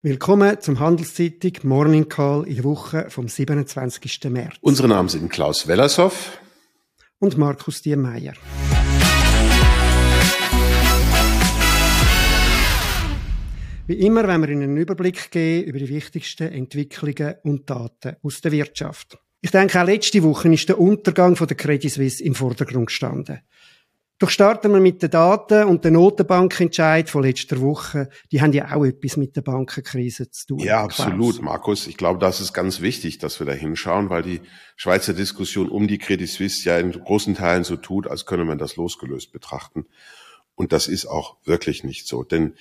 Willkommen zum Handelszeitung Morning Call in der Woche vom 27. März. Unsere Namen sind Klaus Wellershoff und Markus Diemeyer. Wie immer wenn wir Ihnen einen Überblick geben über die wichtigsten Entwicklungen und Daten aus der Wirtschaft. Ich denke, auch letzte Woche ist der Untergang von der Credit Suisse im Vordergrund gestanden. Doch starten wir mit den Daten und der Notenbankentscheid von letzter Woche. Die haben ja auch etwas mit der Bankenkrise zu tun. Ja, absolut, Klaus. Markus. Ich glaube, das ist ganz wichtig, dass wir da hinschauen, weil die Schweizer Diskussion um die Credit Suisse ja in großen Teilen so tut, als könne man das losgelöst betrachten. Und das ist auch wirklich nicht so. Denn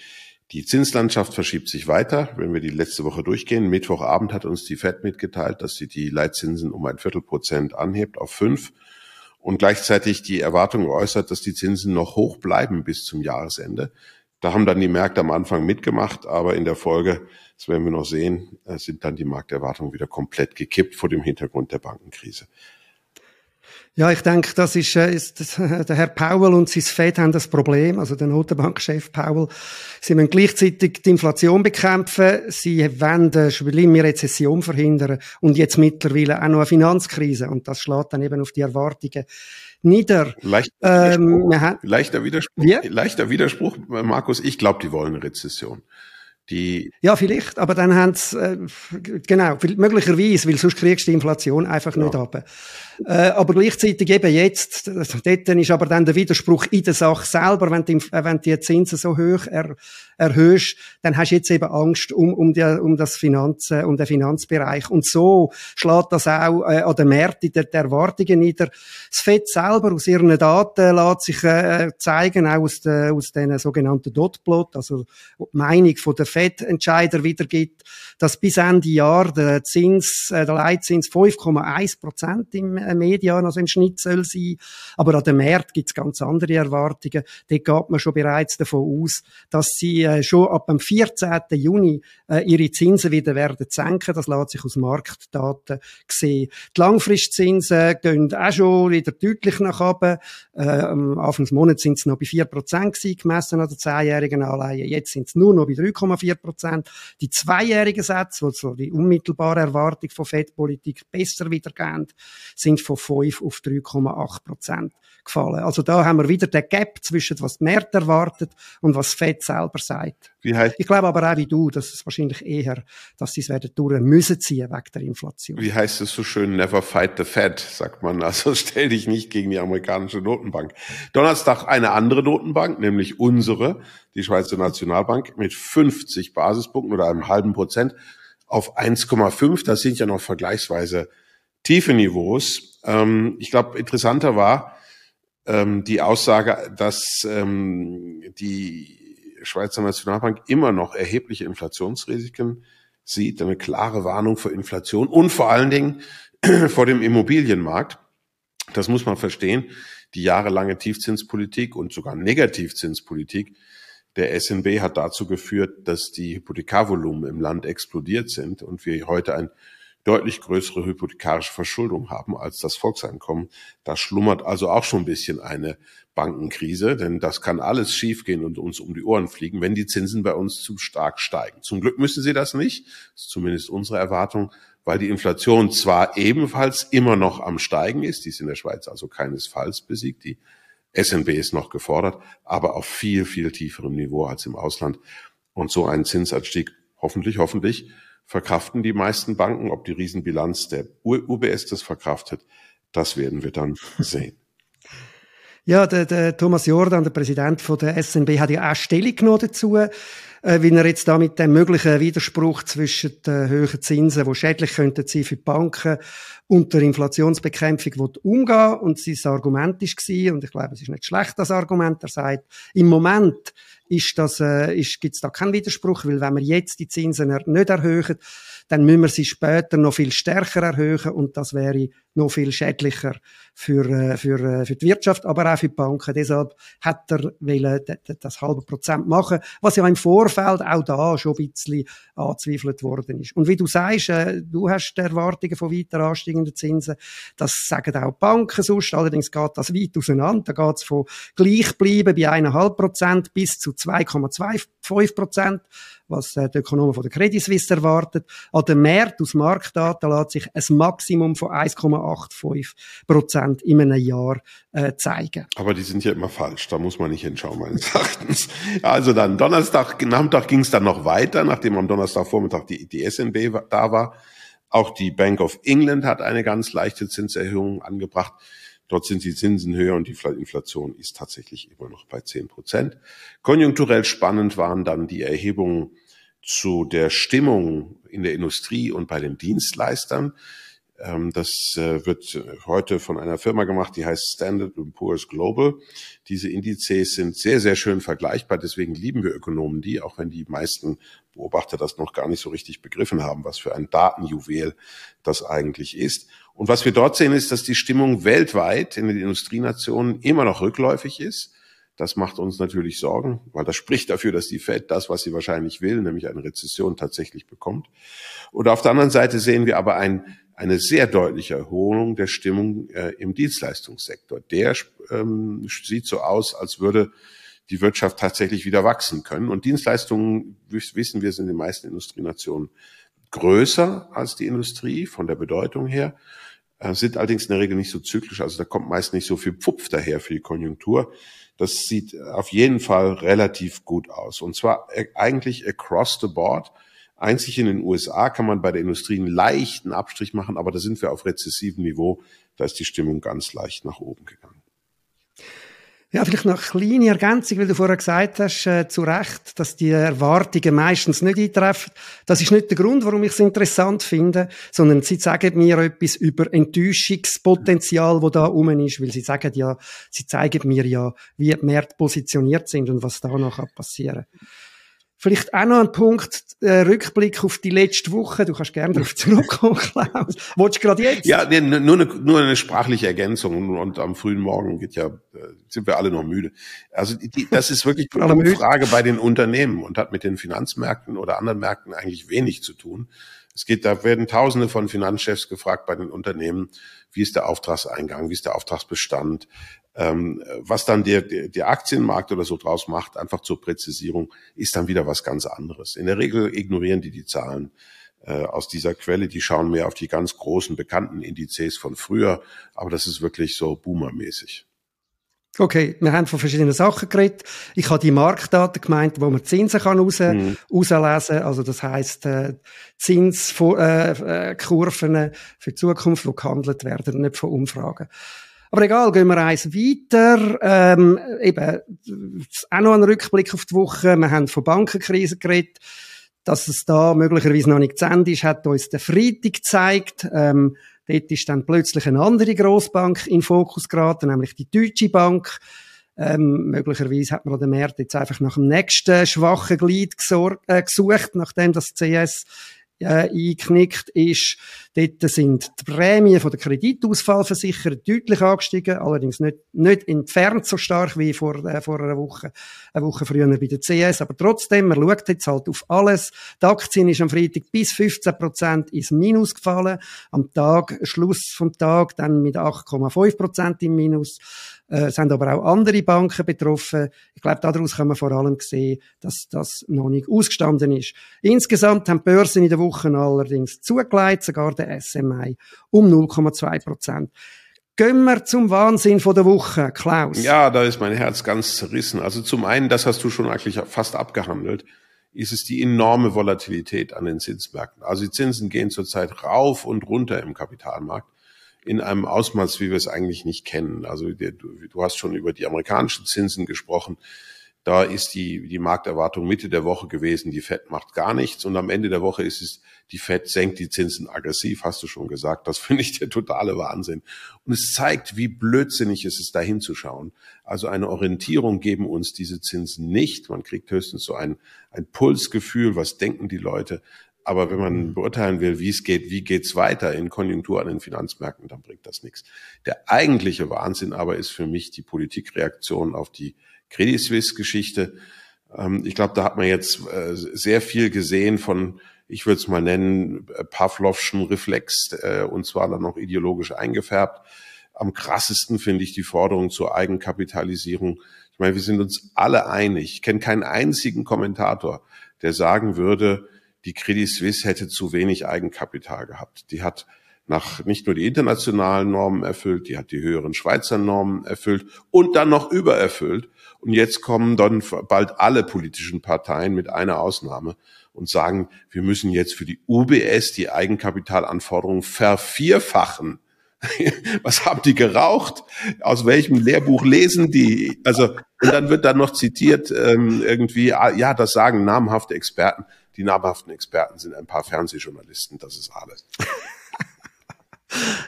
die Zinslandschaft verschiebt sich weiter. Wenn wir die letzte Woche durchgehen, Mittwochabend hat uns die Fed mitgeteilt, dass sie die Leitzinsen um ein Viertelprozent anhebt auf fünf und gleichzeitig die Erwartung geäußert, dass die Zinsen noch hoch bleiben bis zum Jahresende. Da haben dann die Märkte am Anfang mitgemacht, aber in der Folge, das werden wir noch sehen, äh, sind dann die Markterwartungen wieder komplett gekippt vor dem Hintergrund der Bankenkrise. Ja, ich denke, das ist, äh, ist der Herr Powell und sein Fed haben das Problem, also der Notenbankchef Powell. Sie müssen gleichzeitig die Inflation bekämpfen, sie wollen eine schlimme Rezession verhindern und jetzt mittlerweile auch noch eine Finanzkrise und das schlägt dann eben auf die Erwartungen nieder. Leichter ähm, Widerspruch, leichter, Widerspruch leichter Widerspruch, Markus, ich glaube, die wollen eine Rezession. Die ja, vielleicht, aber dann haben sie, äh, genau, möglicherweise, weil sonst kriegst du die Inflation einfach ja. nicht ab. Äh, aber gleichzeitig eben jetzt, dort ist aber dann der Widerspruch in der Sache selber, wenn du äh, wenn die Zinsen so hoch er, erhöhst, dann hast du jetzt eben Angst um, um, die, um das Finanzen, um den Finanzbereich. Und so schlägt das auch äh, an den Märkten der, der Erwartungen nieder. Das FED selber aus ihren Daten lässt sich äh, zeigen, auch aus, de, aus den sogenannten Dotplot, also die Meinung von der FED-Entscheider wiedergibt, dass bis Ende Jahr der Zins, äh, der Leitzins 5,1 Prozent im äh, Median, also im Schnitt soll sein. Aber an dem Markt gibt es ganz andere Erwartungen. Dort geht man schon bereits davon aus, dass sie äh, schon ab dem 14. Juni äh, ihre Zinsen wieder werden senken. Das lässt sich aus Marktdaten sehen. Die Langfristzinsen gehen auch schon wieder deutlich nach oben. Äh, am Anfang des Monats sind sie noch bei 4 Prozent gemessen an der zehnjährigen Anleihe. Jetzt sind sie nur noch bei 3,4 Prozent. Die zweijährigen Sätze, wo so die unmittelbare Erwartung von Fettpolitik besser wiedergehen, sind von 5 auf 3,8 Prozent gefallen. Also da haben wir wieder den Gap zwischen was die Märkte erwartet und was Fed selber sagt. Wie heißt ich glaube aber auch wie du, dass es wahrscheinlich eher, dass sie es werden durch müssen ziehen wegen der Inflation. Wie heißt es so schön, never fight the Fed, sagt man. Also stell dich nicht gegen die amerikanische Notenbank. Donnerstag eine andere Notenbank, nämlich unsere, die Schweizer Nationalbank, mit 50 Basispunkten oder einem halben Prozent auf 1,5. Das sind ja noch vergleichsweise tiefe Niveaus. Ähm, ich glaube, interessanter war ähm, die Aussage, dass ähm, die Schweizer Nationalbank immer noch erhebliche Inflationsrisiken sieht, eine klare Warnung vor Inflation und vor allen Dingen vor dem Immobilienmarkt. Das muss man verstehen. Die jahrelange Tiefzinspolitik und sogar Negativzinspolitik der SNB hat dazu geführt, dass die Hypothekarvolumen im Land explodiert sind und wir heute ein deutlich größere hypothekarische Verschuldung haben als das Volkseinkommen. Da schlummert also auch schon ein bisschen eine Bankenkrise, denn das kann alles schiefgehen und uns um die Ohren fliegen, wenn die Zinsen bei uns zu stark steigen. Zum Glück müssen sie das nicht, das ist zumindest unsere Erwartung, weil die Inflation zwar ebenfalls immer noch am Steigen ist, die ist in der Schweiz also keinesfalls besiegt, die SNB ist noch gefordert, aber auf viel, viel tieferem Niveau als im Ausland. Und so einen Zinsanstieg hoffentlich, hoffentlich verkraften die meisten Banken. Ob die Riesenbilanz der UBS das verkraftet, das werden wir dann sehen. Ja, der, der Thomas Jordan, der Präsident von der SNB, hat ja auch Stellung genommen dazu, wie er jetzt da mit dem möglichen Widerspruch zwischen den höheren Zinsen, die schädlich könnten sein für die Banken, und der Inflationsbekämpfung umgehen Und sein Argument war, und ich glaube, es ist nicht schlecht, das Argument, er sagt, im Moment ist das, äh, ist, gibt's da keinen Widerspruch, weil wenn wir jetzt die Zinsen nicht erhöhen, dann müssen wir sie später noch viel stärker erhöhen und das wäre noch viel schädlicher für, äh, für, äh, für die Wirtschaft, aber auch für die Banken. Deshalb hat er wollen, das halbe Prozent machen, was ja im Vorfeld auch da schon ein bisschen angezweifelt worden ist. Und wie du sagst, äh, du hast die Erwartungen von weiter ansteigenden Zinsen, das sagen auch die Banken sonst, allerdings geht das weit auseinander, da geht es von gleich bleiben bei eineinhalb Prozent bis zu 2,25 Prozent, was äh, die Ökonomen von der Credit Suisse erwartet. An den Märkten aus Marktdaten lässt sich ein Maximum von 1,85 Prozent in einem Jahr äh, zeigen. Aber die sind ja immer falsch, da muss man nicht hinschauen, meines Erachtens. Also dann Donnerstag, Nachmittag ging es dann noch weiter, nachdem am Donnerstagvormittag die, die SNB da war. Auch die Bank of England hat eine ganz leichte Zinserhöhung angebracht. Dort sind die Zinsen höher und die Inflation ist tatsächlich immer noch bei 10 Prozent. Konjunkturell spannend waren dann die Erhebungen zu der Stimmung in der Industrie und bei den Dienstleistern. Ähm, das äh, wird heute von einer Firma gemacht, die heißt Standard Poor's Global. Diese Indizes sind sehr, sehr schön vergleichbar. Deswegen lieben wir Ökonomen die, auch wenn die meisten Beobachter das noch gar nicht so richtig begriffen haben, was für ein Datenjuwel das eigentlich ist. Und was wir dort sehen, ist, dass die Stimmung weltweit in den Industrienationen immer noch rückläufig ist. Das macht uns natürlich Sorgen, weil das spricht dafür, dass die Fed das, was sie wahrscheinlich will, nämlich eine Rezession tatsächlich bekommt. Und auf der anderen Seite sehen wir aber ein eine sehr deutliche Erholung der Stimmung äh, im Dienstleistungssektor. Der ähm, sieht so aus, als würde die Wirtschaft tatsächlich wieder wachsen können. Und Dienstleistungen, wissen wir, sind in den meisten Industrienationen größer als die Industrie von der Bedeutung her, sind allerdings in der Regel nicht so zyklisch. Also da kommt meist nicht so viel Pfupf daher für die Konjunktur. Das sieht auf jeden Fall relativ gut aus. Und zwar äh, eigentlich across the board. Einzig in den USA kann man bei der Industrie einen leichten Abstrich machen, aber da sind wir auf rezessivem Niveau. Da ist die Stimmung ganz leicht nach oben gegangen. Ja, vielleicht noch eine kleine Ergänzung, weil du vorher gesagt hast, äh, zu Recht, dass die Erwartungen meistens nicht eintreffen. Das ist nicht der Grund, warum ich es interessant finde, sondern sie sagen mir etwas über Enttäuschungspotenzial, wo da rum ist, weil sie sagen ja, sie zeigen mir ja, wie die Märkte positioniert sind und was da noch passieren kann. Vielleicht auch noch ein Punkt, äh, Rückblick auf die letzte Woche. Du kannst gerne darauf zurückkommen, Klaus. Wolltest du gerade jetzt? Ja, nee, nur, eine, nur eine sprachliche Ergänzung. Und am frühen Morgen geht ja, äh, sind wir alle noch müde. Also die, das ist wirklich eine Frage bei den Unternehmen und hat mit den Finanzmärkten oder anderen Märkten eigentlich wenig zu tun. Es geht, da werden Tausende von Finanzchefs gefragt bei den Unternehmen, wie ist der Auftragseingang, wie ist der Auftragsbestand, ähm, was dann der, der, der Aktienmarkt oder so draus macht, einfach zur Präzisierung, ist dann wieder was ganz anderes. In der Regel ignorieren die die Zahlen äh, aus dieser Quelle. Die schauen mehr auf die ganz großen bekannten Indizes von früher, aber das ist wirklich so boomermäßig. Okay, wir haben von verschiedenen Sachen geredet. Ich habe die Marktdaten gemeint, wo man Zinsen kann raus, mhm. rauslesen Also das heißt äh, Zinskurven äh, äh, für die Zukunft, die gehandelt werden, nicht von Umfragen. Aber egal, gehen wir eins weiter. Ähm, eben, auch noch ein Rückblick auf die Woche. Wir haben von Bankenkrise geredet. Dass es da möglicherweise noch nicht zu Ende ist, hat uns der Freitag gezeigt. Ähm, dort ist dann plötzlich eine andere Grossbank in Fokus geraten, nämlich die Deutsche Bank. Ähm, möglicherweise hat man an den Märkten jetzt einfach nach dem nächsten schwachen Glied äh, gesucht, nachdem das CS äh, eingeknickt ist. Dort sind die Prämien von der Kreditausfallversicherer deutlich angestiegen, allerdings nicht, nicht entfernt so stark wie vor, äh, vor einer Woche, eine Woche früher bei der CS. Aber trotzdem, man schaut jetzt halt auf alles. Die Aktien ist am Freitag bis 15 Prozent ins Minus gefallen. Am Tag, Schluss vom Tag, dann mit 8,5 Prozent im Minus. Äh, es sind aber auch andere Banken betroffen. Ich glaube, daraus kann man vor allem sehen, dass das noch nicht ausgestanden ist. Insgesamt haben Börsen in der Woche allerdings zugelegt, sogar der SMI um 0,2 Prozent. Gehen wir zum Wahnsinn von der Woche, Klaus. Ja, da ist mein Herz ganz zerrissen. Also zum einen, das hast du schon eigentlich fast abgehandelt, ist es die enorme Volatilität an den Zinsmärkten. Also die Zinsen gehen zurzeit rauf und runter im Kapitalmarkt in einem Ausmaß, wie wir es eigentlich nicht kennen. Also du, du hast schon über die amerikanischen Zinsen gesprochen. Da ist die, die Markterwartung Mitte der Woche gewesen, die Fed macht gar nichts und am Ende der Woche ist es, die Fed senkt die Zinsen aggressiv, hast du schon gesagt. Das finde ich der totale Wahnsinn. Und es zeigt, wie blödsinnig es ist, da hinzuschauen. Also eine Orientierung geben uns diese Zinsen nicht. Man kriegt höchstens so ein, ein Pulsgefühl, was denken die Leute. Aber wenn man beurteilen will, wie es geht, wie geht's weiter in Konjunktur an den Finanzmärkten, dann bringt das nichts. Der eigentliche Wahnsinn aber ist für mich die Politikreaktion auf die Credit Suisse Geschichte. Ähm, ich glaube, da hat man jetzt äh, sehr viel gesehen von, ich würde es mal nennen, äh, Pavlovschen Reflex, äh, und zwar dann noch ideologisch eingefärbt. Am krassesten finde ich die Forderung zur Eigenkapitalisierung Ich meine, wir sind uns alle einig. Ich kenne keinen einzigen Kommentator, der sagen würde, die Credit Suisse hätte zu wenig Eigenkapital gehabt. Die hat nach nicht nur die internationalen Normen erfüllt, die hat die höheren Schweizer Normen erfüllt und dann noch übererfüllt. Und jetzt kommen dann bald alle politischen Parteien mit einer Ausnahme und sagen, wir müssen jetzt für die UBS die Eigenkapitalanforderungen vervierfachen. Was haben die geraucht? Aus welchem Lehrbuch lesen die? Also, und dann wird dann noch zitiert, ähm, irgendwie, ah, ja, das sagen namhafte Experten. Die namhaften Experten sind ein paar Fernsehjournalisten, das ist alles.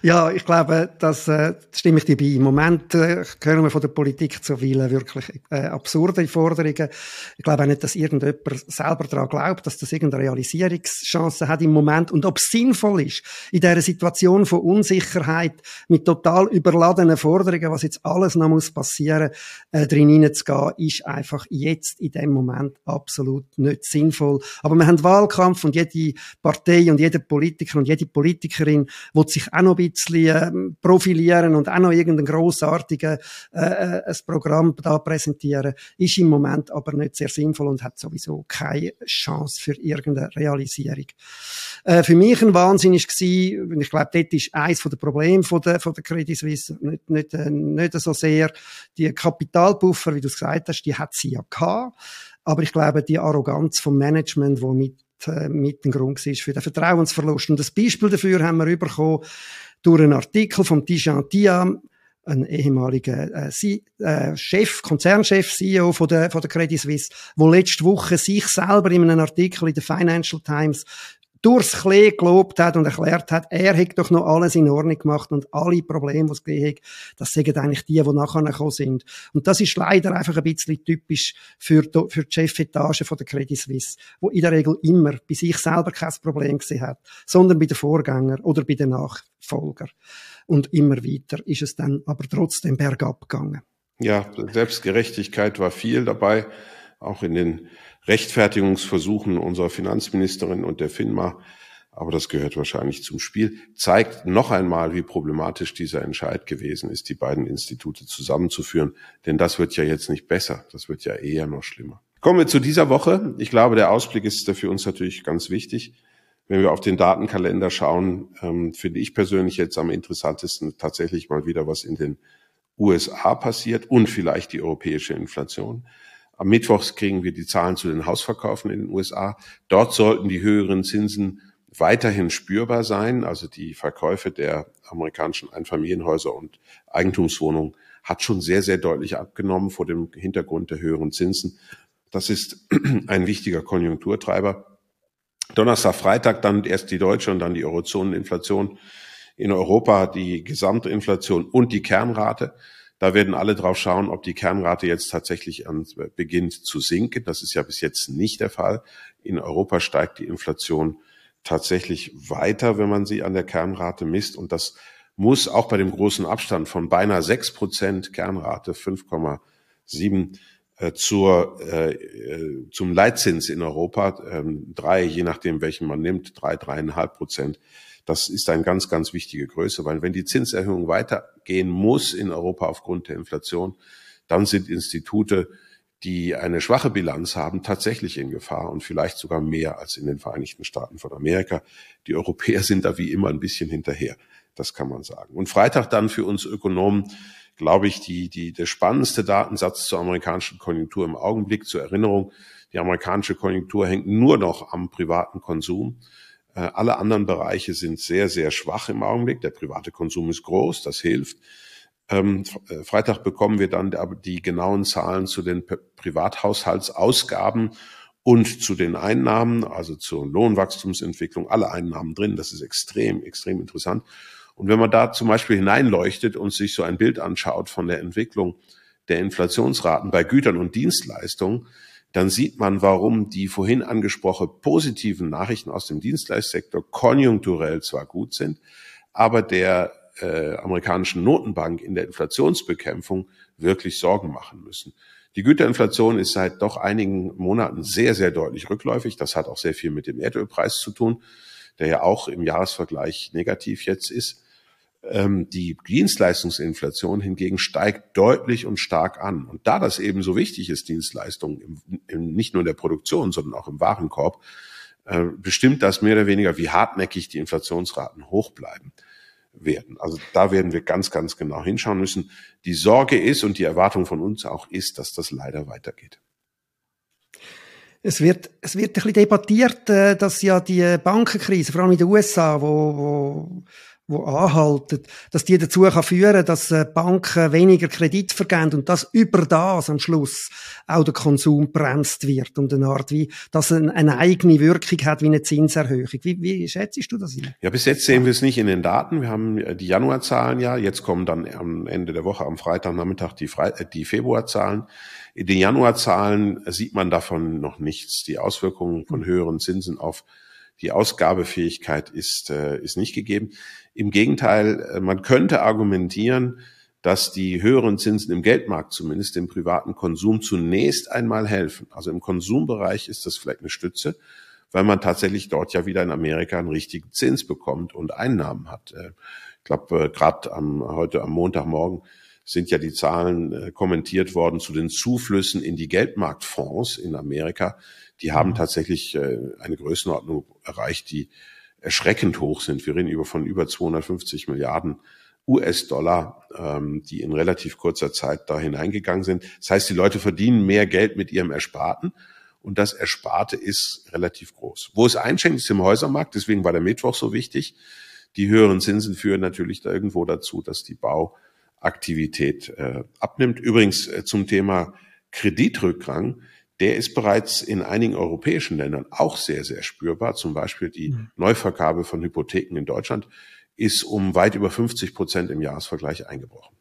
Ja, ich glaube, das äh, stimme ich dir bei. Im Moment äh, hören wir von der Politik zu viele wirklich äh, absurde Forderungen. Ich glaube auch nicht, dass irgendjemand selber daran glaubt, dass das irgendeine Realisierungschance hat im Moment. Und ob es sinnvoll ist, in dieser Situation von Unsicherheit mit total überladenen Forderungen, was jetzt alles noch muss passieren, äh, drin hineinzugehen, ist einfach jetzt in dem Moment absolut nicht sinnvoll. Aber wir haben Wahlkampf und jede Partei und jeder Politiker und jede Politikerin will sich auch noch ein bisschen äh, profilieren und auch noch irgendein grossartiges äh, äh, ein Programm da präsentieren, ist im Moment aber nicht sehr sinnvoll und hat sowieso keine Chance für irgendeine Realisierung. Äh, für mich ein Wahnsinn ist gewesen, ich glaube, dort ist eins von den von der, von der Credit Suisse nicht, nicht, äh, nicht so sehr die Kapitalpuffer, wie du es gesagt hast, die hat sie ja gehabt. Aber ich glaube, die Arroganz vom Management, wo mit äh, mit ein Grund war für den Vertrauensverlust. Und das Beispiel dafür haben wir bekommen durch einen Artikel von Tijan Tiam, ein ehemaliger äh, äh, Chef, Konzernchef, CEO von der, von der Credit Suisse, wo letzte Woche sich selber in einem Artikel in der Financial Times durchs Klee gelobt hat und erklärt hat, er hätte doch noch alles in Ordnung gemacht und alle Probleme, die es gegeben hat, das sind eigentlich die, die nachher gekommen sind. Und das ist leider einfach ein bisschen typisch für die, für die Chefetage von der Credit Suisse, wo in der Regel immer bei sich selber kein Problem gesehen hat, sondern bei den Vorgängern oder bei den Nachfolgern. Und immer weiter ist es dann aber trotzdem bergab gegangen. Ja, Selbstgerechtigkeit war viel dabei, auch in den Rechtfertigungsversuchen unserer Finanzministerin und der FINMA, aber das gehört wahrscheinlich zum Spiel, zeigt noch einmal, wie problematisch dieser Entscheid gewesen ist, die beiden Institute zusammenzuführen. Denn das wird ja jetzt nicht besser, das wird ja eher noch schlimmer. Kommen wir zu dieser Woche. Ich glaube, der Ausblick ist für uns natürlich ganz wichtig. Wenn wir auf den Datenkalender schauen, ähm, finde ich persönlich jetzt am interessantesten tatsächlich mal wieder, was in den USA passiert und vielleicht die europäische Inflation. Am Mittwoch kriegen wir die Zahlen zu den Hausverkaufen in den USA. Dort sollten die höheren Zinsen weiterhin spürbar sein. Also die Verkäufe der amerikanischen Einfamilienhäuser und Eigentumswohnungen hat schon sehr, sehr deutlich abgenommen vor dem Hintergrund der höheren Zinsen. Das ist ein wichtiger Konjunkturtreiber. Donnerstag, Freitag dann erst die deutsche und dann die Eurozoneninflation. In Europa die Gesamtinflation und die Kernrate. Da werden alle drauf schauen, ob die Kernrate jetzt tatsächlich beginnt zu sinken. Das ist ja bis jetzt nicht der Fall. In Europa steigt die Inflation tatsächlich weiter, wenn man sie an der Kernrate misst. Und das muss auch bei dem großen Abstand von beinahe sechs Prozent Kernrate 5,7 äh, zur, äh, äh, zum Leitzins in Europa, ähm, drei, je nachdem welchen man nimmt, drei, dreieinhalb Prozent das ist eine ganz, ganz wichtige Größe, weil wenn die Zinserhöhung weitergehen muss in Europa aufgrund der Inflation, dann sind Institute, die eine schwache Bilanz haben, tatsächlich in Gefahr und vielleicht sogar mehr als in den Vereinigten Staaten von Amerika. Die Europäer sind da wie immer ein bisschen hinterher. Das kann man sagen. Und Freitag dann für uns Ökonomen, glaube ich, die, die, der spannendste Datensatz zur amerikanischen Konjunktur im Augenblick. Zur Erinnerung, die amerikanische Konjunktur hängt nur noch am privaten Konsum. Äh, alle anderen Bereiche sind sehr, sehr schwach im Augenblick. Der private Konsum ist groß, das hilft. Ähm, äh, Freitag bekommen wir dann die genauen Zahlen zu den Privathaushaltsausgaben und zu den Einnahmen, also zur Lohnwachstumsentwicklung, alle Einnahmen drin. Das ist extrem, extrem interessant. Und wenn man da zum Beispiel hineinleuchtet und sich so ein Bild anschaut von der Entwicklung der Inflationsraten bei Gütern und Dienstleistungen, dann sieht man, warum die vorhin angesprochenen positiven Nachrichten aus dem Dienstleistungssektor konjunkturell zwar gut sind, aber der äh, amerikanischen Notenbank in der Inflationsbekämpfung wirklich Sorgen machen müssen. Die Güterinflation ist seit doch einigen Monaten sehr, sehr deutlich rückläufig. Das hat auch sehr viel mit dem Erdölpreis zu tun, der ja auch im Jahresvergleich negativ jetzt ist. Ähm, die Dienstleistungsinflation hingegen steigt deutlich und stark an. Und da das eben so wichtig ist, Dienstleistungen, im, im, nicht nur in der Produktion, sondern auch im Warenkorb, äh, bestimmt das mehr oder weniger, wie hartnäckig die Inflationsraten hoch bleiben werden. Also da werden wir ganz, ganz genau hinschauen müssen. Die Sorge ist und die Erwartung von uns auch ist, dass das leider weitergeht. Es wird, es wird ein bisschen debattiert, äh, dass ja die Bankenkrise, vor allem in den USA, wo, wo wo anhalten, dass die dazu kann führen, dass äh, Banken weniger Kredit vergeben und dass über das am Schluss auch der Konsum bremst wird und eine Art wie, dass eine, eigene Wirkung hat wie eine Zinserhöhung. Wie, wie schätzt du das? Hier? Ja, bis jetzt sehen wir es nicht in den Daten. Wir haben äh, die Januarzahlen ja, jetzt kommen dann am Ende der Woche am Freitagnachmittag die, Fre äh, die Februarzahlen. In den Januarzahlen sieht man davon noch nichts. Die Auswirkungen von höheren Zinsen auf die Ausgabefähigkeit ist, äh, ist nicht gegeben. Im Gegenteil, äh, man könnte argumentieren, dass die höheren Zinsen im Geldmarkt zumindest dem privaten Konsum zunächst einmal helfen. Also im Konsumbereich ist das vielleicht eine Stütze, weil man tatsächlich dort ja wieder in Amerika einen richtigen Zins bekommt und Einnahmen hat. Äh, ich glaube, äh, gerade am, heute am Montagmorgen sind ja die Zahlen kommentiert worden zu den Zuflüssen in die Geldmarktfonds in Amerika, die haben mhm. tatsächlich äh, eine Größenordnung erreicht, die erschreckend hoch sind. Wir reden über von über 250 Milliarden US-Dollar, ähm, die in relativ kurzer Zeit da hineingegangen sind. Das heißt, die Leute verdienen mehr Geld mit ihrem Ersparten und das Ersparte ist relativ groß. Wo es einschenkt, ist im Häusermarkt, deswegen war der Mittwoch so wichtig. Die höheren Zinsen führen natürlich da irgendwo dazu, dass die Bauaktivität äh, abnimmt. Übrigens äh, zum Thema Kreditrückgang der ist bereits in einigen europäischen Ländern auch sehr, sehr spürbar. Zum Beispiel die mhm. Neuvergabe von Hypotheken in Deutschland ist um weit über 50 Prozent im Jahresvergleich eingebrochen.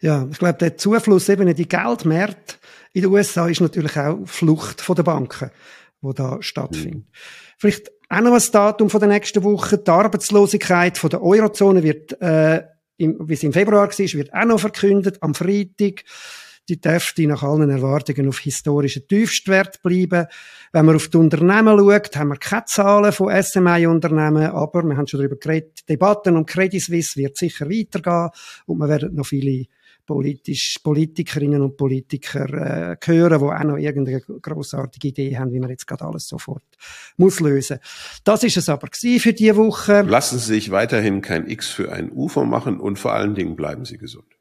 Ja, ich glaube, der Zufluss eben in die Geldmärkte in den USA ist natürlich auch Flucht von den Banken, wo da stattfindet. Mhm. Vielleicht auch noch ein Datum von der nächsten Woche. Die Arbeitslosigkeit von der Eurozone wird, äh, im, wie es im Februar war, wird auch noch verkündet, am Freitag die dürfte nach allen Erwartungen auf historischen Tiefstwert bleiben. Wenn man auf die Unternehmen schaut, haben wir keine Zahlen von SMI-Unternehmen, aber wir haben schon darüber geredet, Debatten um Credit Suisse wird sicher weitergehen und wir werden noch viele politisch, Politikerinnen und Politiker äh, hören, die auch noch irgendeine grossartige Idee haben, wie man jetzt gerade alles sofort muss lösen. Das ist es aber für diese Woche. Lassen Sie sich weiterhin kein X für ein UFO machen und vor allen Dingen bleiben Sie gesund.